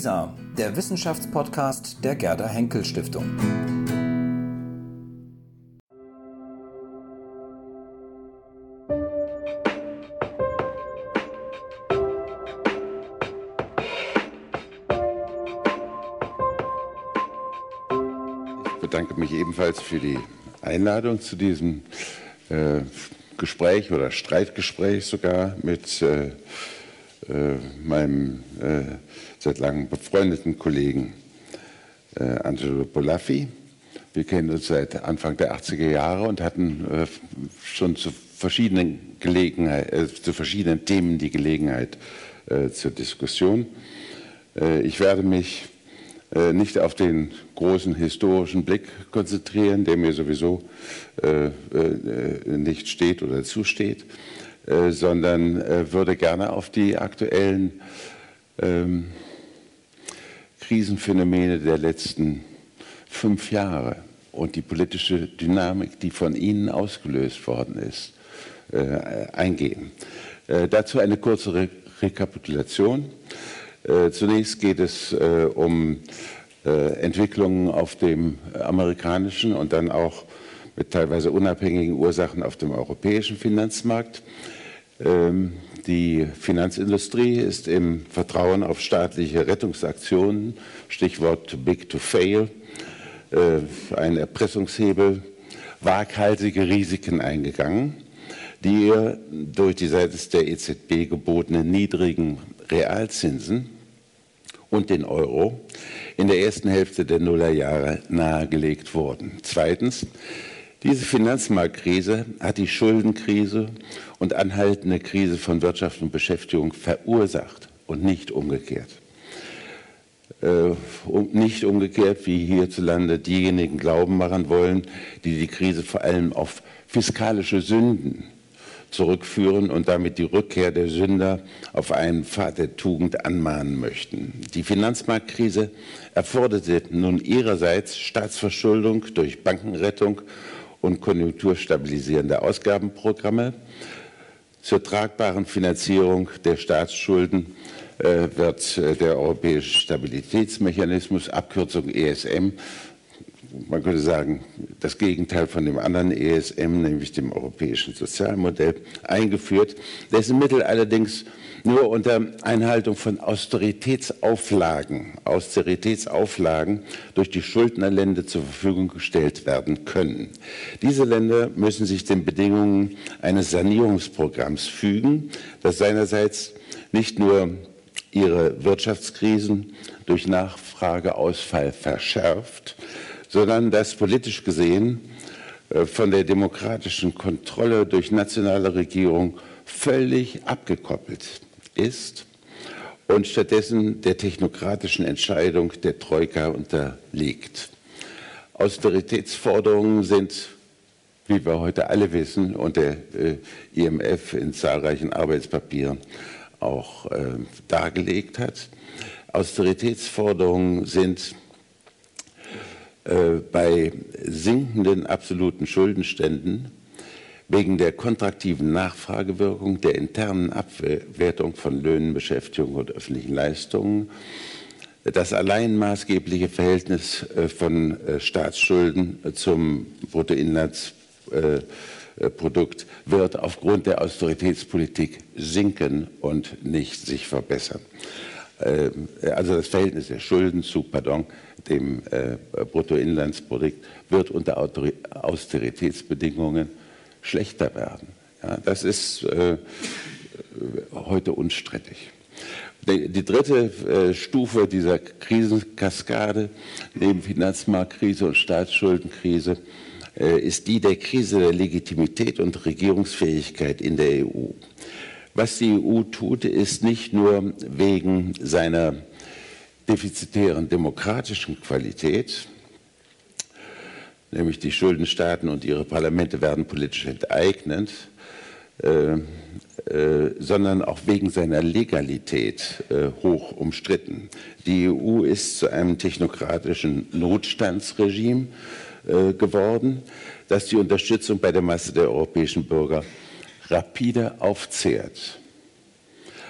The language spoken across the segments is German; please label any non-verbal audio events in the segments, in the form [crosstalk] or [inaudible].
WISA, der Wissenschaftspodcast der Gerda Henkel Stiftung. Ich bedanke mich ebenfalls für die Einladung zu diesem äh, Gespräch oder Streitgespräch sogar mit äh, meinem äh, seit langem befreundeten Kollegen äh, Angelo Bolaffi. Wir kennen uns seit Anfang der 80er Jahre und hatten äh, schon zu verschiedenen, Gelegenheit, äh, zu verschiedenen Themen die Gelegenheit zur Diskussion. ich werde mich nicht auf den großen historischen Blick konzentrieren, der mir sowieso nicht steht oder zusteht, sondern würde gerne auf die aktuellen ähm, Krisenphänomene der letzten fünf Jahre und die politische Dynamik, die von Ihnen ausgelöst worden ist, äh, eingehen. Äh, dazu eine kurze Re Rekapitulation. Äh, zunächst geht es äh, um äh, Entwicklungen auf dem amerikanischen und dann auch mit teilweise unabhängigen Ursachen auf dem europäischen Finanzmarkt. Ähm, die Finanzindustrie ist im Vertrauen auf staatliche Rettungsaktionen, Stichwort big to fail, äh, ein Erpressungshebel, waghalsige Risiken eingegangen, die ihr durch die seitens der EZB gebotenen niedrigen Realzinsen und den Euro in der ersten Hälfte der Nullerjahre nahegelegt wurden. Zweitens, diese Finanzmarktkrise hat die Schuldenkrise und anhaltende Krise von Wirtschaft und Beschäftigung verursacht und nicht umgekehrt. Äh, nicht umgekehrt, wie hierzulande diejenigen glauben machen wollen, die die Krise vor allem auf fiskalische Sünden zurückführen und damit die Rückkehr der Sünder auf einen Pfad der Tugend anmahnen möchten. Die Finanzmarktkrise erforderte nun ihrerseits Staatsverschuldung durch Bankenrettung und konjunkturstabilisierende Ausgabenprogramme. Zur tragbaren Finanzierung der Staatsschulden äh, wird äh, der Europäische Stabilitätsmechanismus, Abkürzung ESM, man könnte sagen, das Gegenteil von dem anderen ESM, nämlich dem europäischen Sozialmodell, eingeführt, dessen Mittel allerdings nur unter Einhaltung von Austeritätsauflagen, Austeritätsauflagen durch die Schuldnerländer zur Verfügung gestellt werden können. Diese Länder müssen sich den Bedingungen eines Sanierungsprogramms fügen, das seinerseits nicht nur ihre Wirtschaftskrisen durch Nachfrageausfall verschärft, sondern das politisch gesehen äh, von der demokratischen Kontrolle durch nationale Regierung völlig abgekoppelt ist und stattdessen der technokratischen Entscheidung der Troika unterliegt. Austeritätsforderungen sind, wie wir heute alle wissen und der äh, IMF in zahlreichen Arbeitspapieren auch äh, dargelegt hat, Austeritätsforderungen sind äh, bei sinkenden absoluten Schuldenständen wegen der kontraktiven Nachfragewirkung, der internen Abwertung von Löhnen, Beschäftigung und öffentlichen Leistungen, das allein maßgebliche Verhältnis äh, von äh, Staatsschulden zum Bruttoinlandsprodukt wird aufgrund der Austeritätspolitik sinken und nicht sich verbessern. Ähm, also das Verhältnis der Schulden zu, pardon, dem äh, Bruttoinlandsprodukt wird unter Austeritätsbedingungen schlechter werden. Ja, das ist äh, heute unstrittig. Die, dritte äh, Stufe dieser Krisenkaskade neben Finanzmarktkrise und Staatsschuldenkrise äh, ist die der Krise der Legitimität und Regierungsfähigkeit in der EU. Was die EU tut, ist nicht nur wegen seiner defizitären demokratischen Qualität, nämlich die Schuldenstaaten und ihre Parlamente werden politisch enteignet, äh, äh, sondern auch wegen seiner Legalität äh, hoch umstritten. Die EU ist zu einem technokratischen Notstandsregime äh, geworden, das die Unterstützung bei der Masse der europäischen Bürger rapide aufzehrt.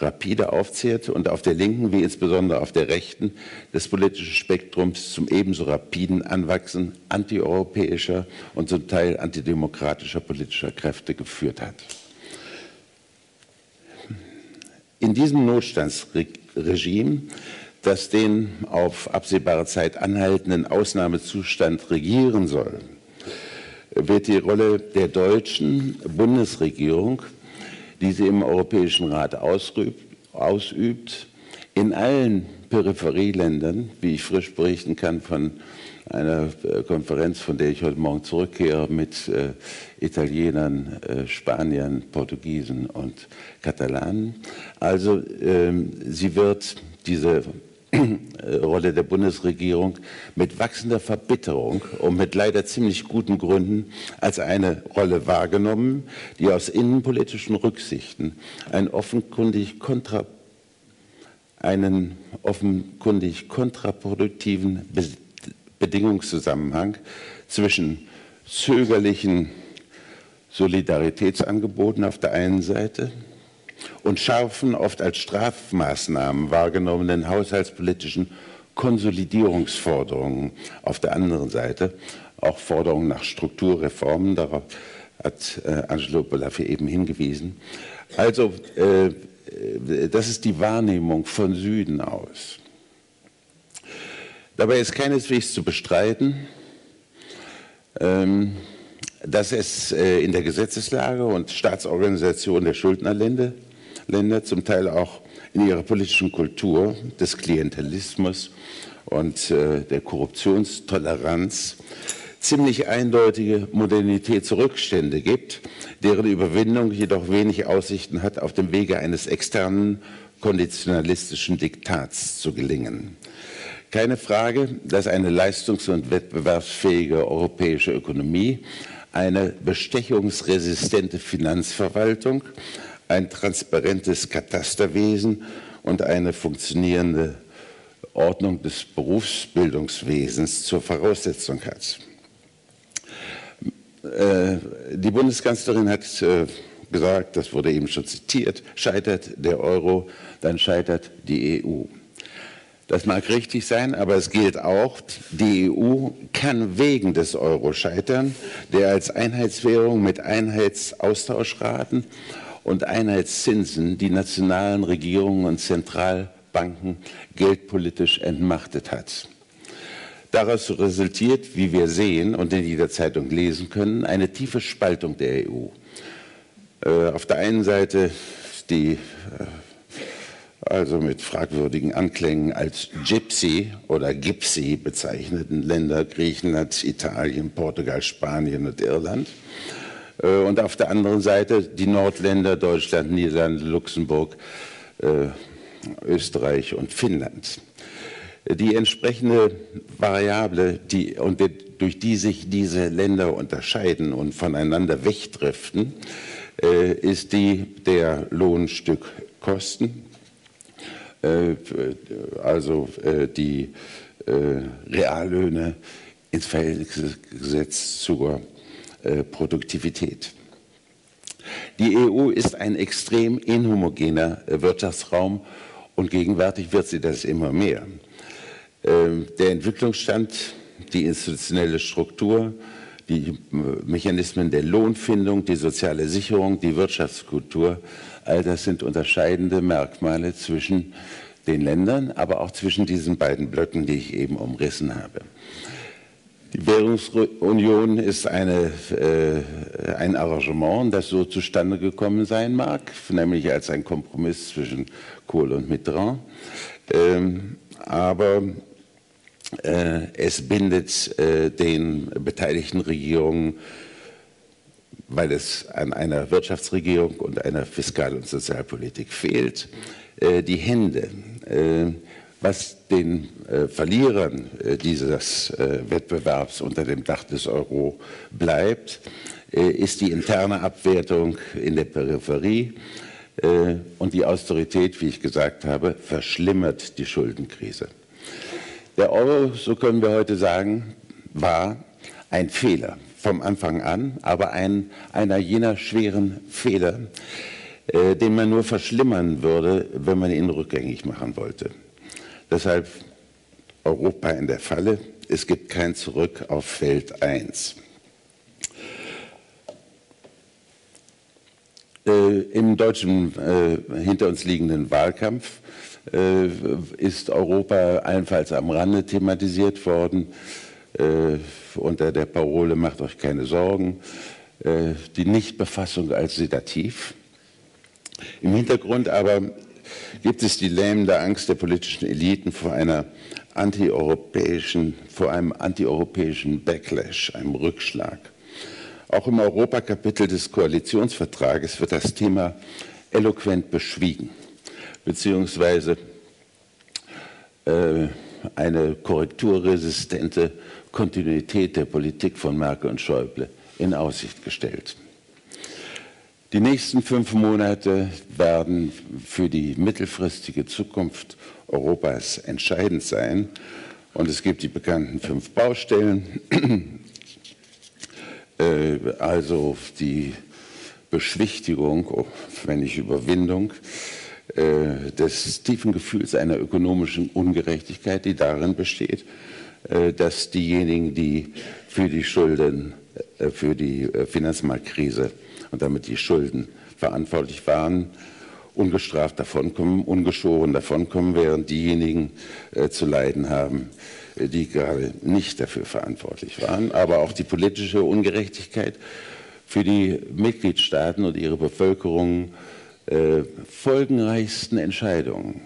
Rapide aufzehrt und auf der linken wie insbesondere auf der rechten des politischen Spektrums zum ebenso rapiden Anwachsen antieuropäischer und zum Teil antidemokratischer politischer Kräfte geführt hat. In diesem Notstandsregime, das den auf absehbare Zeit anhaltenden Ausnahmezustand regieren soll, wird die Rolle der deutschen Bundesregierung die sie im Europäischen Rat ausübt, in allen Peripherieländern, wie ich frisch berichten kann von einer äh, Konferenz, von der ich heute Morgen zurückkehre, mit äh, Italienern, äh, Spaniern, Portugiesen und Katalanen. Also ähm, sie wird diese Rolle der Bundesregierung mit wachsender Verbitterung und mit leider ziemlich guten Gründen als eine Rolle wahrgenommen, die aus innenpolitischen Rücksichten einen offenkundig, kontra, einen offenkundig kontraproduktiven Bedingungszusammenhang zwischen zögerlichen Solidaritätsangeboten auf der einen Seite und scharfen, oft als Strafmaßnahmen wahrgenommenen haushaltspolitischen Konsolidierungsforderungen auf der anderen Seite, auch Forderungen nach Strukturreformen, darauf hat äh, Angelo Bolaffi eben hingewiesen. Also äh, das ist die Wahrnehmung von Süden aus. Dabei ist keineswegs zu bestreiten, ähm, dass es äh, in der Gesetzeslage und Staatsorganisation der Schuldnerländer Länder, zum Teil auch in ihrer politischen Kultur des Klientelismus und äh, der Korruptionstoleranz ziemlich eindeutige Modernitätsrückstände gibt, deren Überwindung jedoch wenig Aussichten hat, auf dem Wege eines externen konditionalistischen Diktats zu gelingen. Keine Frage, dass eine leistungs- und wettbewerbsfähige europäische Ökonomie, eine bestechungsresistente Finanzverwaltung, ein transparentes Katasterwesen und eine funktionierende Ordnung des Berufsbildungswesens zur Voraussetzung hat. Äh, die Bundeskanzlerin hat äh, gesagt, das wurde eben schon zitiert, scheitert der Euro, dann scheitert die EU. Das mag richtig sein, aber es gilt auch, die EU kann wegen des Euro scheitern, der als Einheitswährung mit Einheitsaustauschraten und Einheitszinsen die nationalen Regierungen und Zentralbanken geldpolitisch entmachtet hat. Daraus resultiert, wie wir sehen und in jeder Zeitung lesen können, eine tiefe Spaltung der EU. Äh, auf der einen Seite die äh, also mit fragwürdigen Anklängen als Gypsy oder Gypsy bezeichneten Länder Griechenland, Italien, Portugal, Spanien und Irland. Äh, und auf der anderen Seite die Nordländer Deutschland, Niederlande, Luxemburg, äh, Österreich und Finnland. Die entsprechende Variable, die, und durch die sich diese Länder unterscheiden und voneinander wegdriften, äh, ist die der Lohnstückkosten, also die Reallöhne ins Verhältnis gesetzt zur Produktivität. Die EU ist ein extrem inhomogener äh, Wirtschaftsraum und gegenwärtig wird sie das immer mehr. Ähm, der Entwicklungsstand, die institutionelle Struktur, die äh, Mechanismen der Lohnfindung, die soziale Sicherung, die Wirtschaftskultur, all das sind unterscheidende Merkmale zwischen den Ländern, aber auch zwischen diesen beiden Blöcken, die ich eben umrissen habe. Die Währungsunion ist eine, äh, ein Arrangement, das so zustande gekommen sein mag, nämlich als ein Kompromiss zwischen Kohl und Mitterrand. Ähm, aber äh, es bindet äh, den beteiligten Regierungen, weil es an einer Wirtschaftsregierung und einer Fiskal- und Sozialpolitik fehlt, äh, die Hände. Was den äh, Verlierern äh, dieses äh, Wettbewerbs unter dem Dach des Euro bleibt, äh, ist die interne Abwertung in der Peripherie äh, und die Austerität, wie ich gesagt habe, verschlimmert die Schuldenkrise. Der Euro, so können wir heute sagen, war ein Fehler vom Anfang an, aber ein, einer jener schweren Fehler, äh, den man nur verschlimmern würde, wenn man ihn rückgängig machen wollte. Deshalb Europa in der Falle. Es gibt kein Zurück auf Feld 1. Äh, Im deutschen äh, hinter uns liegenden Wahlkampf äh, ist Europa allenfalls am Rande thematisiert worden äh, unter der Parole Macht euch keine Sorgen, äh, die Nichtbefassung als sedativ. Im Hintergrund aber gibt es die lähmende Angst der politischen Eliten vor einer antieuropäischen, vor einem antieuropäischen Backlash, einem Rückschlag. Auch im Europakapitel des Koalitionsvertrages wird das Thema eloquent beschwiegen, beziehungsweise äh, eine korrekturresistente Kontinuität der Politik von Merkel und Schäuble in Aussicht gestellt. Die nächsten fünf Monate werden für die mittelfristige Zukunft Europas entscheidend sein. Und es gibt die bekannten fünf Baustellen, [clears throat] äh, also die Beschwichtigung, wenn nicht Überwindung, äh, des tiefen Gefühls einer ökonomischen Ungerechtigkeit, die darin besteht, äh, dass diejenigen, die für die Schulden, für die Finanzmarktkrise und damit die Schulden verantwortlich waren, ungestraft davonkommen, ungeschoren davonkommen, während diejenigen äh, zu leiden haben, äh, die gerade nicht dafür verantwortlich waren. Aber auch die politische Ungerechtigkeit für die Mitgliedstaaten und ihre Bevölkerung äh, folgenreichsten Entscheidungen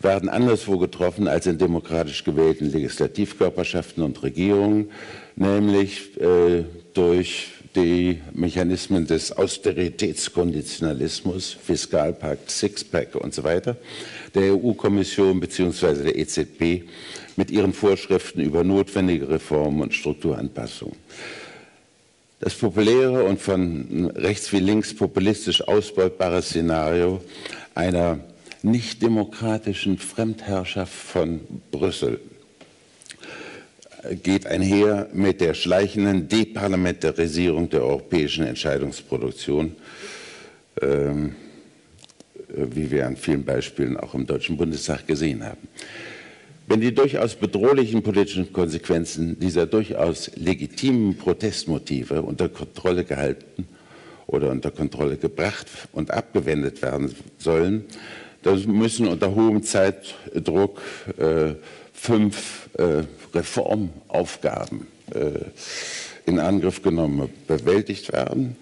werden anderswo getroffen als in demokratisch gewählten Legislativkörperschaften und Regierungen, nämlich äh, durch die Mechanismen des Austeritätskonditionalismus, Fiskalpakt, Sixpack und so weiter, der EU-Kommission bzw. der EZB mit ihren Vorschriften über notwendige Reformen und Strukturanpassungen. Das populäre und von rechts wie links populistisch ausbeutbare Szenario einer nicht demokratischen Fremdherrschaft von Brüssel geht einher mit der schleichenden Deparlamentarisierung der europäischen Entscheidungsproduktion, ähm, wie wir an vielen Beispielen auch im Deutschen Bundestag gesehen haben. Wenn die durchaus bedrohlichen politischen Konsequenzen dieser durchaus legitimen Protestmotive unter Kontrolle gehalten oder unter Kontrolle gebracht und abgewendet werden sollen, dann müssen unter hohem Zeitdruck äh, fünf äh, Reformaufgaben äh, in Angriff genommen, bewältigt werden.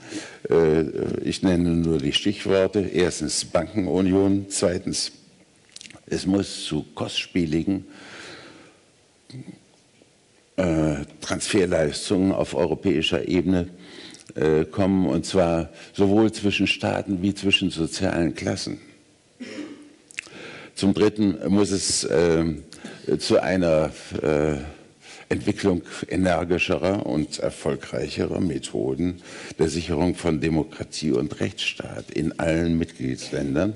Äh, ich nenne nur die Stichworte. Erstens Bankenunion, zweitens es muss zu kostspieligen äh, Transferleistungen auf europäischer Ebene kommen, und zwar sowohl zwischen Staaten wie zwischen sozialen Klassen. Zum Dritten muss es äh, zu einer äh, Entwicklung energischerer und erfolgreicherer Methoden der Sicherung von Demokratie und Rechtsstaat in allen Mitgliedsländern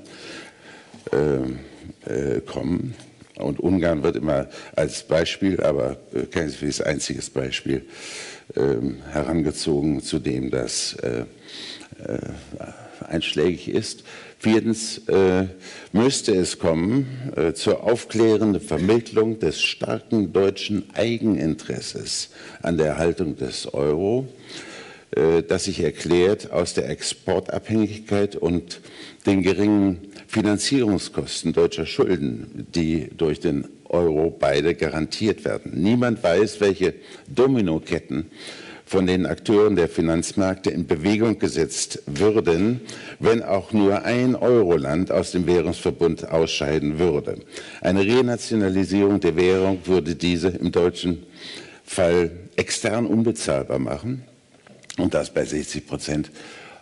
äh, äh, kommen. Und Ungarn wird immer als Beispiel, aber äh, keineswegs einziges Beispiel ähm, herangezogen, zu dem das äh, äh, einschlägig ist. Viertens äh, müsste es kommen äh, zur aufklärenden Vermittlung des starken deutschen Eigeninteresses an der Erhaltung des Euro, äh, das sich erklärt aus der Exportabhängigkeit und den geringen Finanzierungskosten deutscher Schulden, die durch den Euro beide garantiert werden. Niemand weiß, welche Dominoketten von den Akteuren der Finanzmärkte in Bewegung gesetzt würden, wenn auch nur ein Euroland aus dem Währungsverbund ausscheiden würde. Eine Renationalisierung der Währung würde diese im deutschen Fall extern unbezahlbar machen und das bei 60 Prozent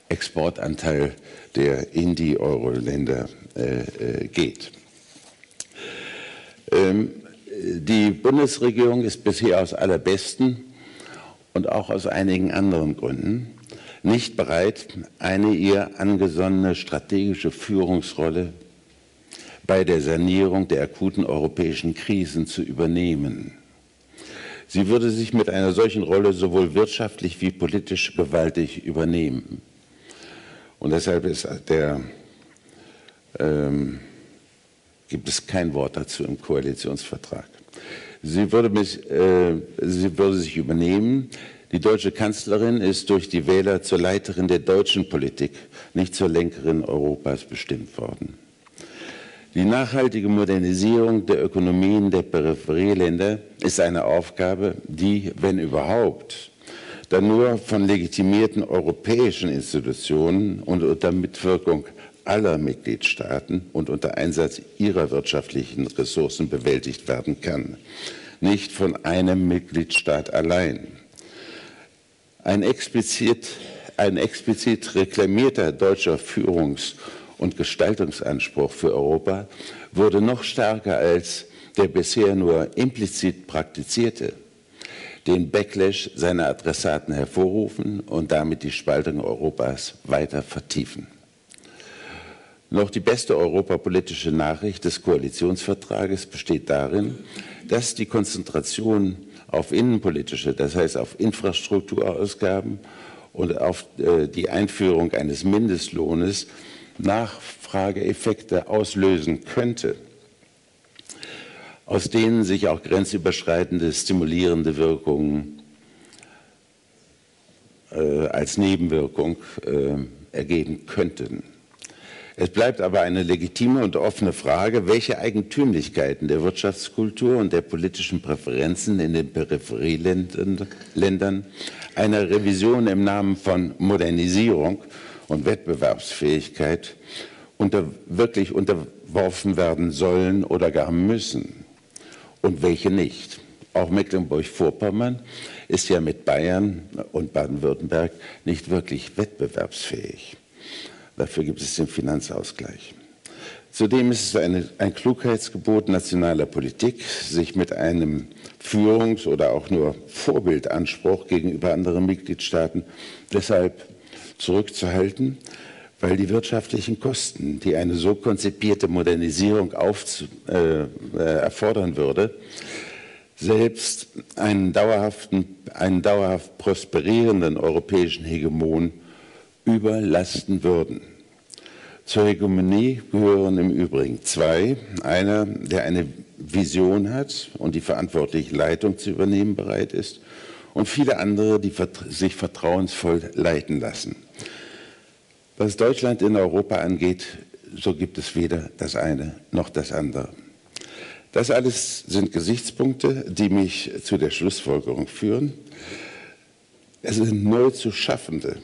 Exportanteil, der in die Euro-Länder äh, äh, geht. Ähm, die Bundesregierung ist bisher aus allerbesten und auch aus einigen anderen Gründen nicht bereit, eine ihr angesonnene strategische Führungsrolle bei der Sanierung der akuten europäischen Krisen zu übernehmen. Sie würde sich mit einer solchen Rolle sowohl wirtschaftlich wie politisch gewaltig übernehmen. Und deshalb ist der ähm, gibt es kein Wort dazu im Koalitionsvertrag. Sie würde, mich, äh, sie würde sich übernehmen. Die deutsche Kanzlerin ist durch die Wähler zur Leiterin der deutschen Politik, nicht zur Lenkerin Europas bestimmt worden. Die nachhaltige Modernisierung der Ökonomien der Peripherieländer ist eine Aufgabe, die, wenn überhaupt, dann nur von legitimierten europäischen Institutionen und unter Mitwirkung aller Mitgliedstaaten und unter Einsatz ihrer wirtschaftlichen Ressourcen bewältigt werden kann, nicht von einem Mitgliedstaat allein. Ein explizit, ein explizit reklamierter deutscher Führungs- und Gestaltungsanspruch für Europa wurde noch stärker als der bisher nur implizit praktizierte den Backlash seiner Adressaten hervorrufen und damit die Spaltung Europas weiter vertiefen. Noch die beste europapolitische Nachricht des Koalitionsvertrages besteht darin, dass die Konzentration auf innenpolitische, das heißt auf Infrastrukturausgaben und auf äh, die Einführung eines Mindestlohnes Nachfrageeffekte auslösen könnte, aus denen sich auch grenzüberschreitende stimulierende Wirkungen äh, als Nebenwirkung äh, ergeben könnten. Es bleibt aber eine legitime und offene Frage, welche Eigentümlichkeiten der Wirtschaftskultur und der politischen Präferenzen in den Peripherieländern einer Revision im Namen von Modernisierung und Wettbewerbsfähigkeit unter, wirklich unterworfen werden sollen oder gar müssen und welche nicht. Auch Mecklenburg-Vorpommern ist ja mit Bayern und Baden-Württemberg nicht wirklich wettbewerbsfähig. Dafür gibt es den Finanzausgleich. Zudem ist es eine, ein Klugheitsgebot nationaler Politik, sich mit einem Führungs- oder auch nur Vorbildanspruch gegenüber anderen Mitgliedstaaten deshalb zurückzuhalten, weil die wirtschaftlichen Kosten, die eine so konzipierte Modernisierung auf, äh, äh, erfordern würde, selbst einen, dauerhaften, einen dauerhaft prosperierenden europäischen Hegemon überlasten würden. Zur Hegemonie gehören im Übrigen zwei. Einer, der eine Vision hat und die verantwortliche Leitung zu übernehmen bereit ist, und viele andere, die sich vertrauensvoll leiten lassen. Was Deutschland in Europa angeht, so gibt es weder das eine noch das andere. Das alles sind Gesichtspunkte, die mich zu der Schlussfolgerung führen. Es sind neu zu schaffende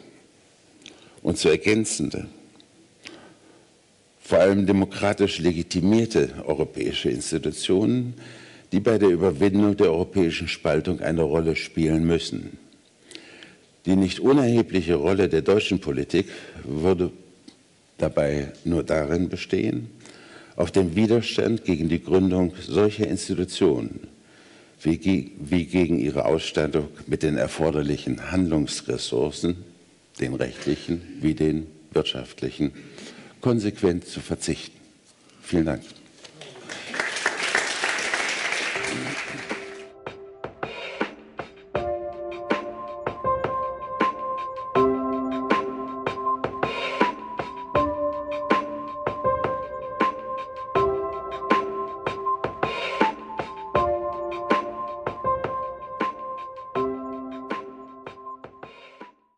und zu ergänzende, vor allem demokratisch legitimierte europäische Institutionen, die bei der Überwindung der europäischen Spaltung eine Rolle spielen müssen. Die nicht unerhebliche Rolle der deutschen Politik würde dabei nur darin bestehen, auf dem Widerstand gegen die Gründung solcher Institutionen wie, wie gegen ihre Ausstattung mit den erforderlichen Handlungsressourcen, den rechtlichen wie den wirtschaftlichen, konsequent zu verzichten. Vielen Dank.